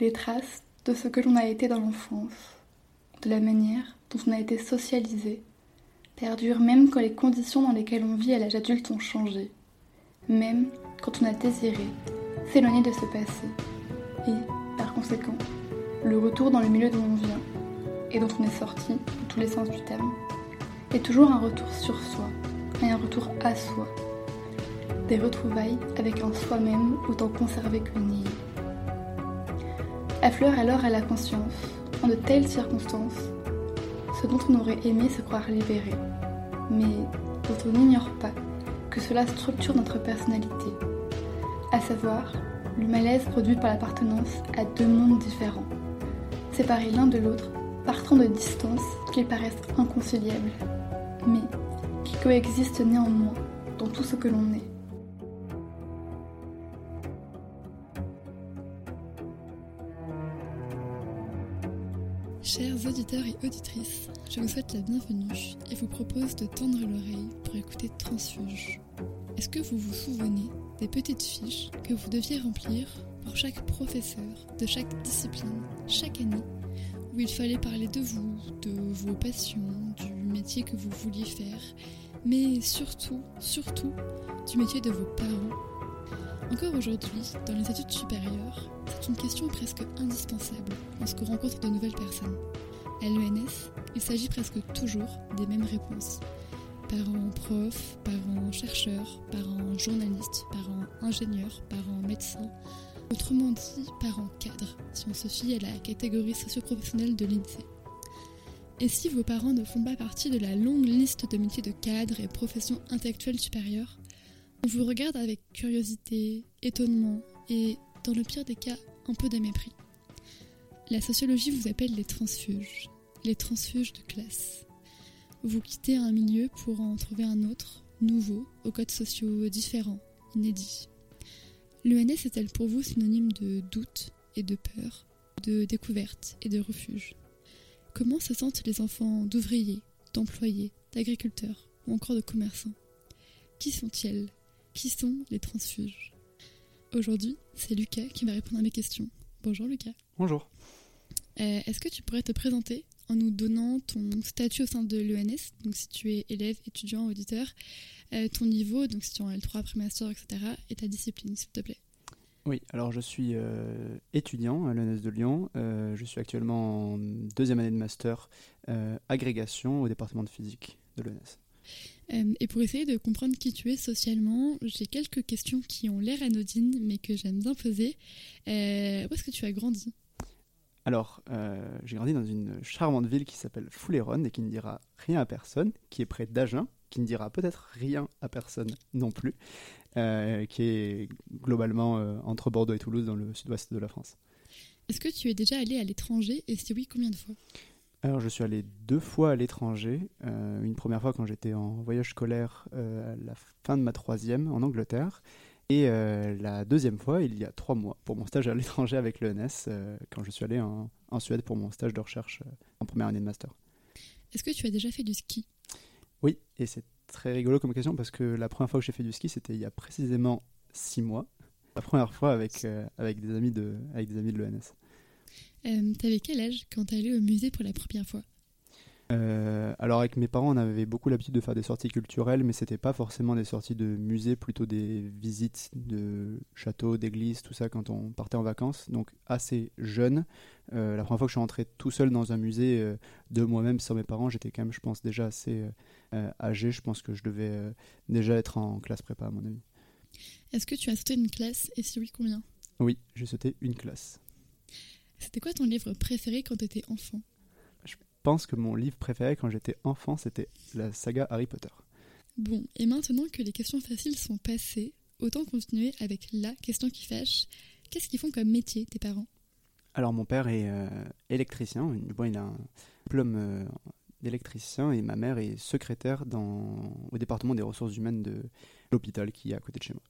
les traces de ce que l'on a été dans l'enfance, de la manière dont on a été socialisé, perdurent même quand les conditions dans lesquelles on vit à l'âge adulte ont changé, même quand on a désiré s'éloigner de ce passé, et, par conséquent, le retour dans le milieu d'où on vient, et dont on est sorti, dans tous les sens du terme, est toujours un retour sur soi, et un retour à soi, des retrouvailles avec un soi-même autant conservé que nié. Affleure alors à la conscience, en de telles circonstances, ce dont on aurait aimé se croire libéré, mais dont on n'ignore pas que cela structure notre personnalité, à savoir le malaise produit par l'appartenance à deux mondes différents, séparés l'un de l'autre par tant de distances qu'ils paraissent inconciliables, mais qui coexistent néanmoins dans tout ce que l'on est. auditeurs et auditrices, je vous souhaite la bienvenue et vous propose de tendre l'oreille pour écouter Transfuge. Est-ce que vous vous souvenez des petites fiches que vous deviez remplir pour chaque professeur de chaque discipline, chaque année, où il fallait parler de vous, de vos passions, du métier que vous vouliez faire, mais surtout, surtout, du métier de vos parents? Encore aujourd'hui, dans les études supérieures, c'est une question presque indispensable lorsqu'on rencontre de nouvelles personnes. À l'ENS, il s'agit presque toujours des mêmes réponses. Parents profs, parents chercheurs, parents journalistes, parents ingénieurs, parents médecins, autrement dit parents cadres, si on se fie à la catégorie socio-professionnelle de l'INSEE. Et si vos parents ne font pas partie de la longue liste de métiers de cadres et professions intellectuelles supérieures, on vous regarde avec curiosité, étonnement et, dans le pire des cas, un peu de mépris. La sociologie vous appelle les transfuges, les transfuges de classe. Vous quittez un milieu pour en trouver un autre, nouveau, aux codes sociaux différents, inédits. L'ENS est-elle pour vous synonyme de doute et de peur, de découverte et de refuge? Comment se sentent les enfants d'ouvriers, d'employés, d'agriculteurs ou encore de commerçants? Qui sont-ils? Qui sont les transfuges? Aujourd'hui, c'est Lucas qui va répondre à mes questions. Bonjour Lucas. Bonjour. Euh, est-ce que tu pourrais te présenter en nous donnant ton statut au sein de l'ENS, donc si tu es élève, étudiant, auditeur, euh, ton niveau, donc si tu es en L3 après master, etc., et ta discipline, s'il te plaît. Oui, alors je suis euh, étudiant à l'ENS de Lyon. je suis actuellement en deuxième année de master agrégation au département de physique de l'ENS. Et pour essayer de comprendre qui tu es socialement, j'ai quelques questions qui ont l'air anodines, mais que j'aime bien poser. Où est-ce que tu as grandi? Alors, euh, j'ai grandi dans une charmante ville qui s'appelle Fouléronne et qui ne dira rien à personne, qui est près d'Agen, qui ne dira peut-être rien à personne non plus, qui est globalement entre Bordeaux et Toulouse dans le sud-ouest de la France. Est-ce que tu es déjà allé à l'étranger et si oui, combien de fois? Alors, je suis allé deux fois à l'étranger. Euh, une première fois quand j'étais en voyage scolaire euh, à la fin de ma troisième en Angleterre. Et euh, la deuxième fois, il y a trois mois, pour mon stage à l'étranger avec l'ENS, quand je suis allé en, en, Suède pour mon stage de recherche en première année de master. Est-ce que tu as déjà fait du ski? Oui, et c'est très rigolo comme question parce que la première fois que j'ai fait du ski, c'était il y a précisément six mois. La première fois avec, avec des amis de, avec des amis de l'ENS. Euh, T'avais quel âge quand t'es allé au musée pour la première fois? Euh, alors avec mes parents, on avait beaucoup l'habitude de faire des sorties culturelles, mais c'était pas forcément des sorties de musée, plutôt des visites de châteaux, d'églises, tout ça quand on partait en vacances. Donc assez jeune. Euh, la première fois que je suis rentré tout seul dans un musée euh, de moi-même sans mes parents, j'étais quand même, je pense, déjà assez âgé. Je pense que je devais déjà être en classe prépa à mon avis. Est-ce que tu as sauté une classe? Et si oui, combien? Oui, j'ai sauté une classe. C'était quoi ton livre préféré quand tu étais enfant? Pense que mon livre préféré quand j'étais enfant, c'était la saga Harry Potter. Bon, et maintenant que les questions faciles sont passées, autant continuer avec la question qui fâche. Qu'est-ce qu'ils font comme métier, tes parents? Alors, mon père est euh, électricien. Bon, il a un diplôme euh, d'électricien et ma mère est secrétaire dans, au département des ressources humaines de l'hôpital qui est à côté de chez moi.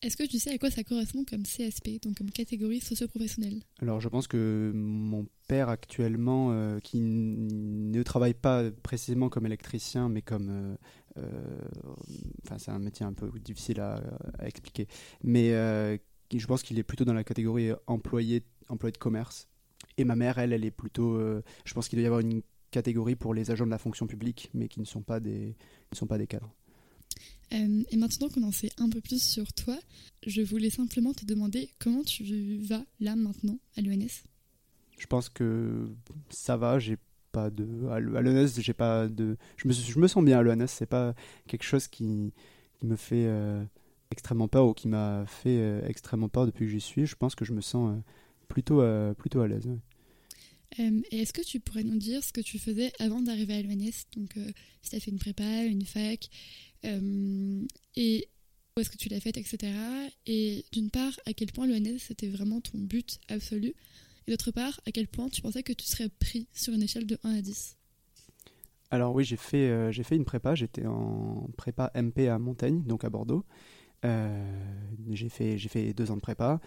Est-ce que tu sais à quoi ça correspond comme CSP, donc comme catégorie socio-professionnelle Alors je pense que mon père actuellement, euh, qui ne travaille pas précisément comme électricien, mais comme... Euh, euh, enfin c'est un métier un peu difficile à, expliquer, mais je pense qu'il est plutôt dans la catégorie employé employés de commerce. Et ma mère, elle, elle est plutôt. je pense qu'il doit y avoir une catégorie pour les agents de la fonction publique, mais qui ne sont pas des, ne sont pas des cadres. Et maintenant qu'on en sait un peu plus sur toi, je voulais simplement te demander comment tu vas là maintenant à l'ENS. Je pense que ça va. J'ai pas de à l'ENS, j'ai pas de. Je me, je me sens bien à l'ENS. C'est pas quelque chose qui, qui me fait euh, extrêmement peur ou qui m'a fait euh, extrêmement peur depuis que j'y suis. Je pense que je me sens euh, plutôt plutôt à l'aise. Et est-ce que tu pourrais nous dire ce que tu faisais avant d'arriver à l'ENS Donc, si tu as fait une prépa, une fac, et où est-ce que tu l'as faite, etc. Et d'une part, à quel point l'ENS c'était vraiment ton but absolu? Et d'autre part, à quel point tu pensais que tu serais pris sur une échelle de 1 à 10 Alors oui, j'ai fait, euh, j'ai fait une prépa. J'étais en prépa MP à Montaigne, donc à Bordeaux. Euh, j'ai fait, j'ai fait deux ans de prépa.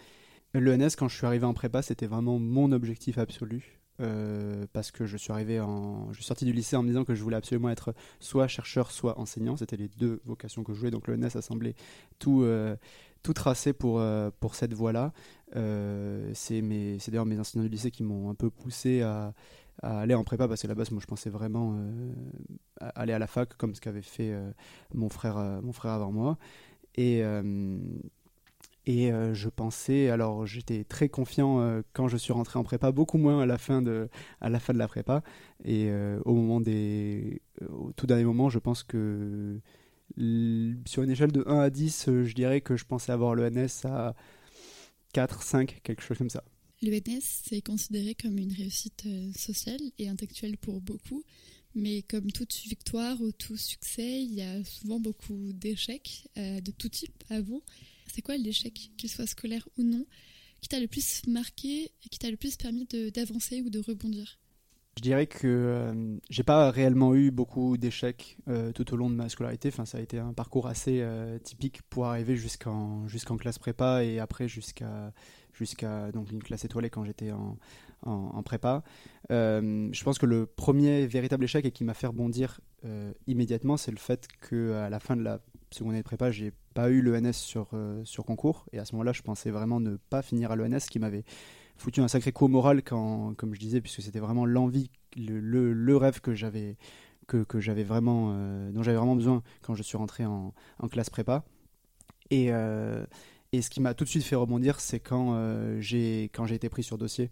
L'ENS, quand je suis arrivé en prépa, c'était vraiment mon objectif absolu. Euh, parce que je suis arrivé en, je suis sorti du lycée en me disant que je voulais absolument être soit chercheur, soit enseignant. C'était les deux vocations que je jouais. Donc l'ENS a semblé tout, tout tracé pour, euh, pour cette voie-là. Euh, c'est d'ailleurs mes enseignants du lycée qui m'ont un peu poussé à, aller en prépa parce que la base, moi, je pensais vraiment euh, aller à la fac comme ce qu'avait fait mon, frère, mon frère avant moi. Et, et je pensais, alors j'étais très confiant quand je suis rentré en prépa, beaucoup moins à la fin de, à la, fin de la prépa. Et au moment des. Au tout dernier moment, je pense que sur une échelle de 1 à 10, euh, je dirais que je pensais avoir l'ENS à 4, 5, quelque chose comme ça. L'ENS, c'est considéré comme une réussite euh, sociale et intellectuelle pour beaucoup, mais comme toute victoire ou tout succès, il y a souvent beaucoup d'échecs euh, de tout type avant. C'est quoi l'échec, qu'il soit scolaire ou non, qui t'a le plus marqué et qui t'a le plus permis d'avancer ou de rebondir? Je dirais que euh, j'ai pas réellement eu beaucoup d'échecs euh, tout au long de ma scolarité. Enfin, ça a été un parcours assez euh, typique pour arriver jusqu'en jusqu'en classe prépa et après jusqu'à jusqu'à une classe étoilée quand j'étais en, en, prépa. je pense que le premier véritable échec et qui m'a fait rebondir immédiatement, c'est le fait que à la fin de la seconde année de prépa, j'ai pas eu l'ENS sur sur concours et à ce moment-là, je pensais vraiment ne pas finir à l'ENS, qui m'avait foutu un sacré coup au moral quand, comme je disais, puisque c'était vraiment l'envie, le, rêve que j'avais que, j'avais vraiment, euh, dont j'avais vraiment besoin quand je suis rentré en, classe prépa. Et, euh, et ce qui m'a tout de suite fait rebondir, c'est quand euh, j'ai quand j'ai été pris sur dossier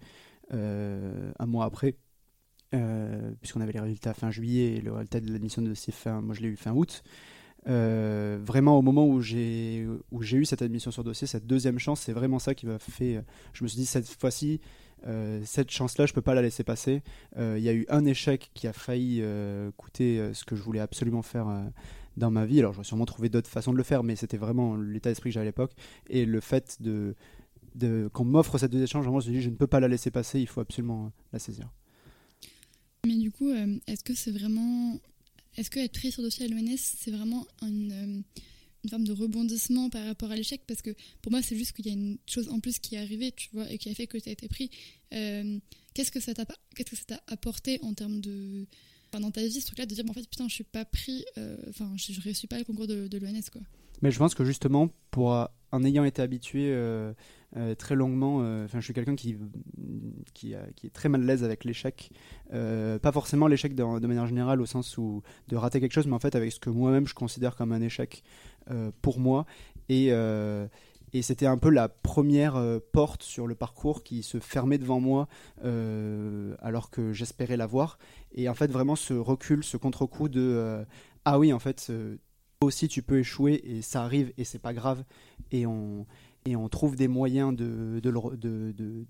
un mois après, puisqu'on avait les résultats fin juillet et le résultat de l'admission de dossier fin, moi je l'ai eu fin août. Euh, vraiment au moment où j'ai où j'ai eu cette admission sur dossier, cette deuxième chance, c'est vraiment ça qui m'a fait. Je me suis dit cette fois-ci, euh, cette chance-là, je peux pas la laisser passer. Euh, il y a eu un échec qui a failli coûter ce que je voulais absolument faire dans ma vie. Alors j'aurais sûrement trouvé d'autres façons de le faire, mais c'était vraiment l'état d'esprit que j'avais à l'époque et le fait de, de qu'on m'offre cette deuxième chance, je me dit je ne peux pas la laisser passer, il faut absolument la saisir. Mais du coup, est-ce que c'est vraiment est-ce que être pris sur dossier à l'ONS, c'est vraiment une, euh, une, forme de rebondissement par rapport à l'échec? Parce que pour moi, c'est juste qu'il y a une chose en plus qui est arrivée, tu vois, et qui a fait que tu as été pris. Euh, qu'est-ce que ça t'a qu'est-ce apporté en termes de enfin, dans ta vie ce truc-là de dire en fait putain je suis pas pris euh, enfin je, ne réussis pas le concours de, de l'ONS quoi? Mais je pense que justement pour en ayant été habitué euh, très longuement. Euh, enfin, je suis quelqu'un qui, qui, est très mal à l'aise avec l'échec. Euh, pas forcément l'échec de, manière générale au sens où de rater quelque chose, mais en fait avec ce que moi-même je considère comme un échec pour moi. Et, et c'était un peu la première porte sur le parcours qui se fermait devant moi alors que j'espérais l'avoir. Et en fait, vraiment ce recul, ce contre-coup de ah oui, en fait, aussi tu peux échouer et ça arrive et c'est pas grave. Et on, et on trouve des moyens de,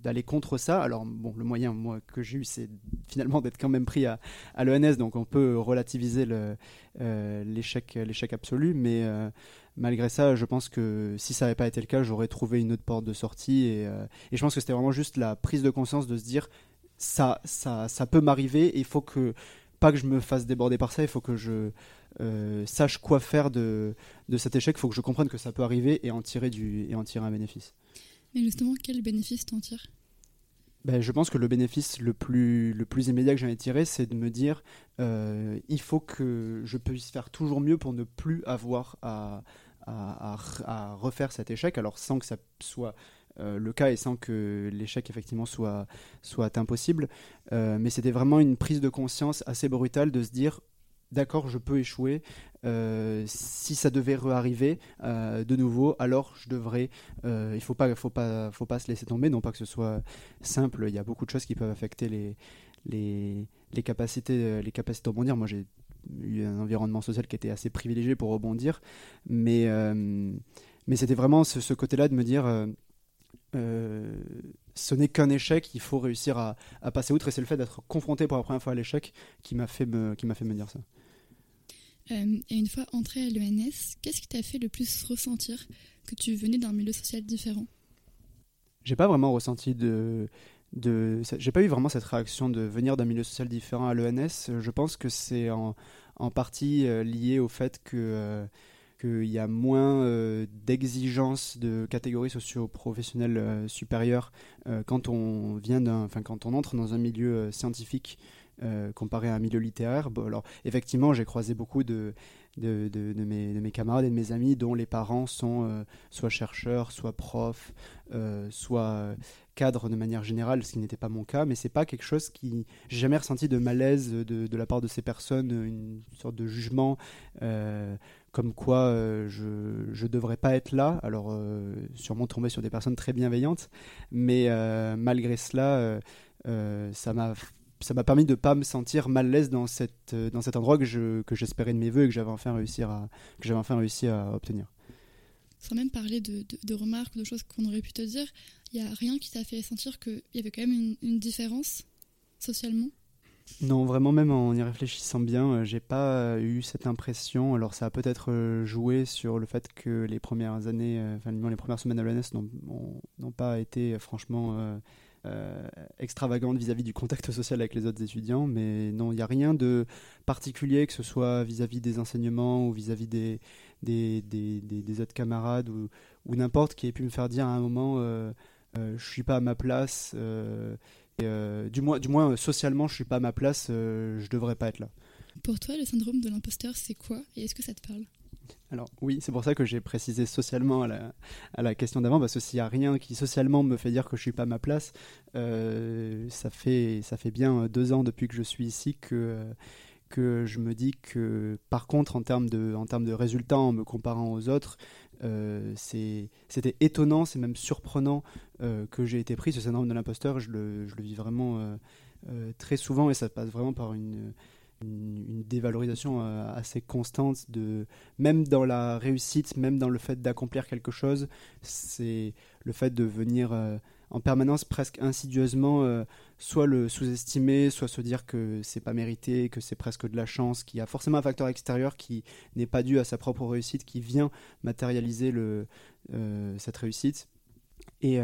d'aller contre ça. Alors, bon, le moyen moi, que j'ai eu, c'est finalement d'être quand même pris à, à l'ENS, donc on peut relativiser euh, l'échec, l'échec absolu, mais euh, malgré ça, je pense que si ça n'avait pas été le cas, j'aurais trouvé une autre porte de sortie, et, euh, et je pense que c'était vraiment juste la prise de conscience de se dire ça, ça, ça peut m'arriver, il faut que, pas que je me fasse déborder par ça, il faut que je euh, sache quoi faire de, de cet échec, il faut que je comprenne que ça peut arriver et en tirer, du, et en tirer un bénéfice. Mais justement, quel bénéfice t'en tires? Ben, je pense que le bénéfice le plus, le plus immédiat que j'en ai tiré, c'est de me dire euh, il faut que je puisse faire toujours mieux pour ne plus avoir à, à, à, refaire cet échec, alors sans que ça soit le cas et sans que l'échec effectivement soit, soit impossible. mais c'était vraiment une prise de conscience assez brutale de se dire d'accord, je peux échouer. si ça devait réarriver de nouveau, alors je devrais. il faut pas, faut pas, faut pas se laisser tomber. Non pas que ce soit simple. Il y a beaucoup de choses qui peuvent affecter les, capacités, les capacités de rebondir. Moi, j'ai eu un environnement social qui était assez privilégié pour rebondir, mais c'était vraiment ce, côté-là de me dire. ce n'est qu'un échec, il faut réussir à, à passer outre, et c'est le fait d'être confronté pour la première fois à l'échec qui m'a fait, fait me dire ça. Euh, et une fois entré à l'ENS, qu'est-ce qui t'a fait le plus ressentir que tu venais d'un milieu social différent? J'ai pas vraiment ressenti de. de j'ai pas eu vraiment cette réaction de venir d'un milieu social différent à l'ENS. Je pense que c'est en, partie euh, lié au fait que. Euh, qu'il y a moins d'exigences de catégories socio-professionnelles supérieures quand on vient d'un, quand on entre dans un milieu scientifique euh, comparé à un milieu littéraire. Alors, effectivement, j'ai croisé beaucoup de, de, de, mes, de, mes, camarades et de mes amis dont les parents sont euh, soit chercheurs, soit profs, euh, soit cadres de manière générale, ce qui n'était pas mon cas, mais c'est pas quelque chose qui. J'ai jamais ressenti de malaise de, de, la part de ces personnes, une sorte de jugement comme quoi je ne devrais pas être là. Alors, sûrement tomber sur des personnes très bienveillantes, mais malgré cela, ça m'a ça m'a permis de ne pas me sentir mal à l'aise dans, cette, euh, dans cet endroit que, je, que j'espérais de mes voeux et que j'avais enfin réussi à, que j'avais enfin réussi à obtenir. Sans même parler de, de, remarques ou de choses qu'on aurait pu te dire, il n'y a rien qui t'a fait sentir qu'il y avait quand même une, différence socialement? Non, vraiment, même en y réfléchissant bien, euh, j'ai pas eu cette impression. Alors, ça a peut-être euh, joué sur le fait que les premières années, enfin, les premières semaines à l'ENS n'ont, pas été franchement euh, extravagante vis-à-vis du contact social avec les autres étudiants, mais non, il n'y a rien de particulier, que ce soit vis-à-vis des enseignements ou vis-à-vis des, des, des, autres camarades ou, ou n'importe qui ait pu me faire dire à un moment euh, euh, je suis pas à ma place, du, moins, du moins socialement je suis pas à ma place, je devrais pas être là. Pour toi, le syndrome de l'imposteur, c'est quoi? Et est-ce que ça te parle? Alors oui, c'est pour ça que j'ai précisé socialement à la, question d'avant, parce que s'il n'y a rien qui socialement me fait dire que je suis pas à ma place, euh, ça, fait, ça fait bien deux ans depuis que je suis ici que, que je me dis que par contre en termes de, en termes de résultats, en me comparant aux autres, euh, c'était étonnant, c'est même surprenant euh, que j'ai été pris. Ce syndrome de l'imposteur, je le, je le, vis vraiment très souvent et ça passe vraiment par une une, dévalorisation euh, assez constante de même dans la réussite, même dans le fait d'accomplir quelque chose, c'est le fait de venir euh, en permanence presque insidieusement euh, soit le sous-estimer, soit se dire que c'est pas mérité, que c'est presque de la chance, qu'il y a forcément un facteur extérieur qui n'est pas dû à sa propre réussite, qui vient matérialiser cette réussite. Et,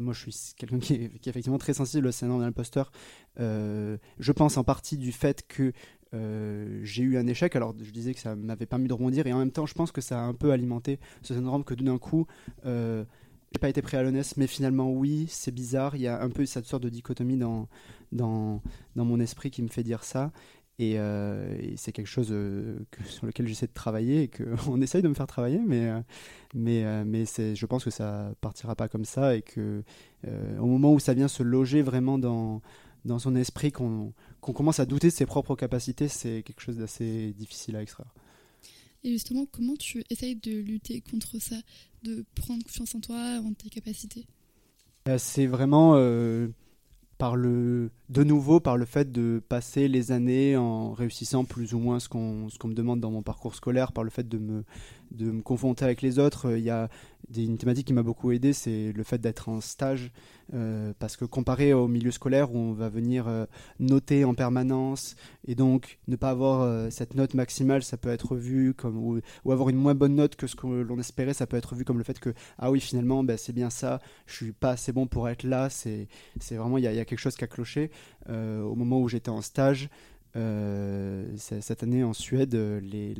moi, je suis quelqu'un qui, est effectivement très sensible au syndrome de l'imposteur. je pense en partie du fait que j'ai eu un échec. Alors, je disais que ça m'avait permis de rebondir, et en même temps, je pense que ça a un peu alimenté ce syndrome que d'un coup, euh, j'ai pas été prêt à l'honnête, mais finalement, oui, c'est bizarre. Il y a un peu cette sorte de dichotomie dans, dans, dans mon esprit qui me fait dire ça. Et, euh, c'est quelque chose euh, sur lequel j'essaie de travailler et qu'on essaye de me faire travailler, mais, euh, mais, mais je pense que ça partira pas comme ça et que au moment où ça vient se loger vraiment dans, dans son esprit, qu'on commence à douter de ses propres capacités, c'est quelque chose d'assez difficile à extraire. Et justement, comment tu essayes de lutter contre ça, de prendre confiance en toi, en tes capacités? C'est vraiment par le, de nouveau par le fait de passer les années en réussissant plus ou moins ce qu'on qu'on me demande dans mon parcours scolaire, par le fait de me, de me confronter avec les autres. Il y a une thématique qui m'a beaucoup aidé, c'est le fait d'être en stage, euh, parce que comparé au milieu scolaire où on va venir euh, noter en permanence et donc ne pas avoir euh, cette note maximale, ça peut être vu comme ou, avoir une moins bonne note que ce que l'on espérait, ça peut être vu comme le fait que ah oui finalement ben, c'est bien ça, je suis pas assez bon pour être là, c'est vraiment il y, a quelque chose qui a cloché au moment où j'étais en stage. Euh, cette année en Suède, les,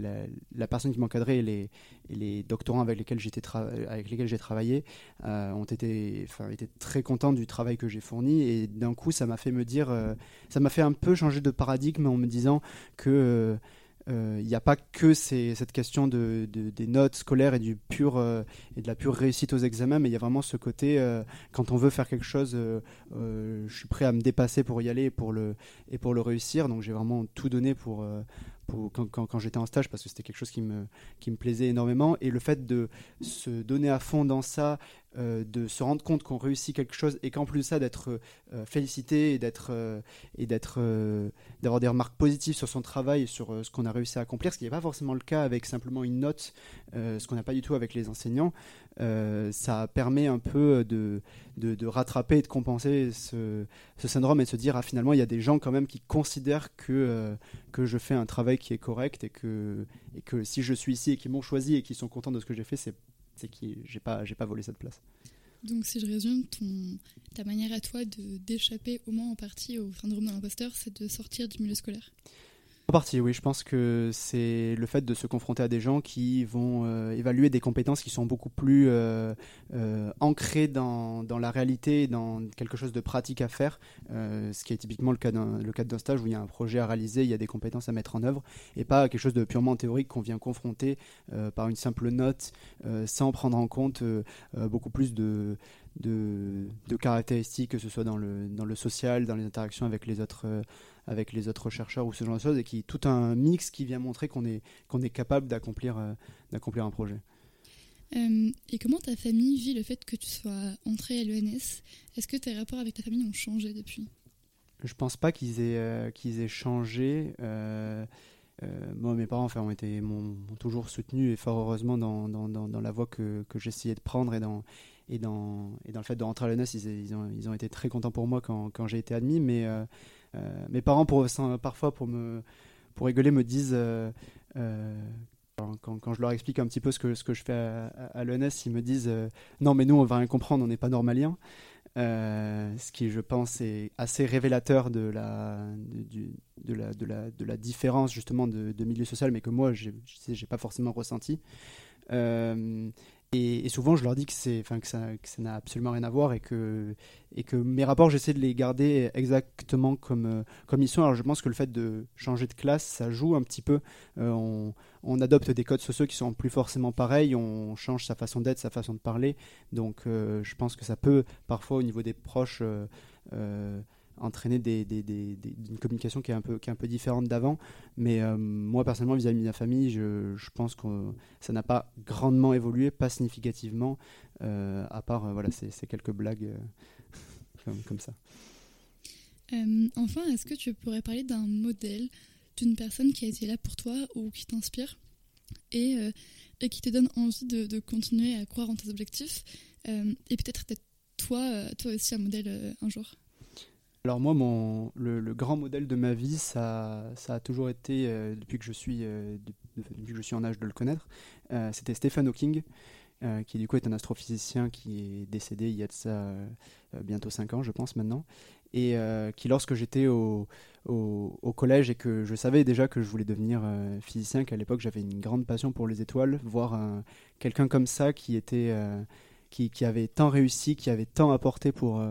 la, personne qui m'encadrait et les, les, doctorants avec lesquels, j'étais avec j'ai travaillé euh, ont été, été très contents du travail que j'ai fourni. Et d'un coup, ça m'a fait me dire, euh, ça m'a fait un peu changer de paradigme en me disant que il n'y a pas que cette question de, des notes scolaires pur, et de la pure réussite aux examens, mais il y a vraiment ce côté, quand on veut faire quelque chose, je suis prêt à me dépasser pour y aller et pour le réussir. Donc j'ai vraiment tout donné pour, quand, j'étais en stage parce que c'était quelque chose qui me, qui me plaisait énormément. Et le fait de se donner à fond dans ça, euh, de se rendre compte qu'on réussit quelque chose et qu'en plus de ça, d'être euh, félicité et d'être euh, et d'avoir des remarques positives sur son travail et sur ce qu'on a réussi à accomplir, ce qui n'est pas forcément le cas avec simplement une note, ce qu'on n'a pas du tout avec les enseignants. ça permet un peu de, de, rattraper et de compenser ce, ce, syndrome et de se dire ah finalement il y a des gens quand même qui considèrent que, que je fais un travail qui est correct et que, et que si je suis ici et qu'ils m'ont choisi et qu'ils sont contents de ce que j'ai fait, c'est que j'ai pas, pas volé cette place. Donc si je résume, ton, ta manière à toi d'échapper au moins en partie au syndrome de l'imposteur, c'est de sortir du milieu scolaire? En partie, oui. Je pense que c'est le fait de se confronter à des gens qui vont euh, évaluer des compétences qui sont beaucoup plus euh, euh, ancrées dans, la réalité, dans quelque chose de pratique à faire, ce qui est typiquement le cas d'un stage où il y a un projet à réaliser, il y a des compétences à mettre en œuvre, et pas quelque chose de purement théorique qu'on vient confronter par une simple note, sans prendre en compte beaucoup plus de, de, de, caractéristiques, que ce soit dans le, dans le social, dans les interactions avec les autres avec les autres chercheurs ou ce genre de choses, et qui tout un mix qui vient montrer qu'on est, qu'on est capable d'accomplir euh, d'accomplir un projet. Euh, et comment ta famille vit le fait que tu sois entré à l'ENS Est-ce que tes rapports avec ta famille ont changé depuis? Je pense pas qu'ils aient, euh, qu'ils aient changé. moi, mes parents enfin, ont, été, m'ont, toujours soutenu et fort heureusement dans, dans, dans, la voie que, que j'essayais de prendre et dans, et dans, et dans le fait de rentrer à l'ENS, ils, ils, ont, ils ont été très contents pour moi quand, quand j'ai été admis, mais mes parents, parfois, pour, me, pour rigoler, me disent euh, euh, quand, quand, je leur explique un petit peu ce que, ce que je fais à, à, l'ENS, ils me disent Non, mais nous, on va rien comprendre, on n'est pas normaliens. ce qui, je pense, est assez révélateur de la, de, la, de, la, de la différence justement de, de milieu social, mais que moi, je n'ai pas forcément ressenti. Et, souvent, je leur dis que, c'est, enfin, que ça, n'a absolument rien à voir et que, et que mes rapports, j'essaie de les garder exactement comme, euh, comme ils sont. Alors, je pense que le fait de changer de classe, ça joue un petit peu. Euh, on, on, adopte des codes sociaux qui sont plus forcément pareils, on change sa façon d'être, sa façon de parler. Donc, euh, je pense que ça peut, parfois, au niveau des proches, entraîner une communication qui est un peu, différente d'avant. Mais euh, moi, personnellement, vis-à-vis de ma famille, je, pense que ça n'a pas grandement évolué, pas significativement, euh, à part euh, voilà, ces, quelques blagues comme, ça. enfin, est-ce que tu pourrais parler d'un modèle, d'une personne qui a été là pour toi ou qui t'inspire et, qui te donne envie de, continuer à croire en tes objectifs et peut-être être toi aussi un modèle un jour? Alors moi, mon, le, grand modèle de ma vie, ça, ça a toujours été, euh, depuis, que je suis, euh, depuis que je suis en âge de le connaître, euh, c'était Stephen Hawking, qui du coup est un astrophysicien qui est décédé il y a bientôt 5 ans, je pense maintenant, et qui lorsque j'étais au, au, collège et que je savais déjà que je voulais devenir physicien, qu'à l'époque j'avais une grande passion pour les étoiles, voir quelqu'un comme ça qui était... Qui, qui, avait tant réussi, qui avait tant apporté pour,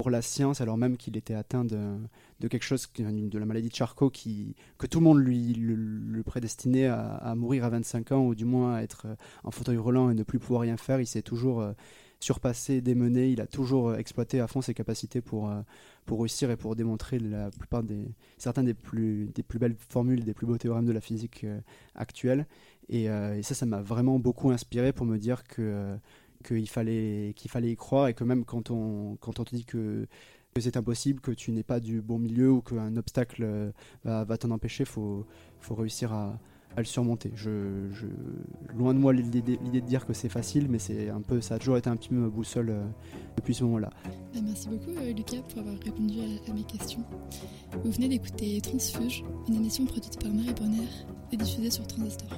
pour la science, alors même qu'il était atteint de, quelque chose, de la maladie de Charcot, qui, que tout le monde lui le, prédestinait à, mourir à 25 ans, ou du moins à être euh, en fauteuil roulant et ne plus pouvoir rien faire. Il s'est toujours euh, surpassé, démené, il a toujours euh, exploité à fond ses capacités pour, pour réussir et pour démontrer la plupart des, certains des plus, des plus belles formules, des plus beaux théorèmes de la physique actuelle. Et, et, ça, ça m'a vraiment beaucoup inspiré pour me dire que qu'il fallait, qu'il fallait y croire et que même quand on, quand on te dit que, c'est impossible, que tu n'es pas du bon milieu ou qu'un obstacle euh, va, va t'en empêcher, il faut, faut réussir à, à le surmonter. Je, je, loin de moi l'idée de dire que c'est facile, mais un peu, ça a toujours été un petit peu ma boussole euh, depuis ce moment-là. Bah, merci beaucoup euh, Lucas pour avoir répondu à, mes questions. Vous venez d'écouter Transfuge, une émission produite par Marie Bonner et diffusée sur Transistor.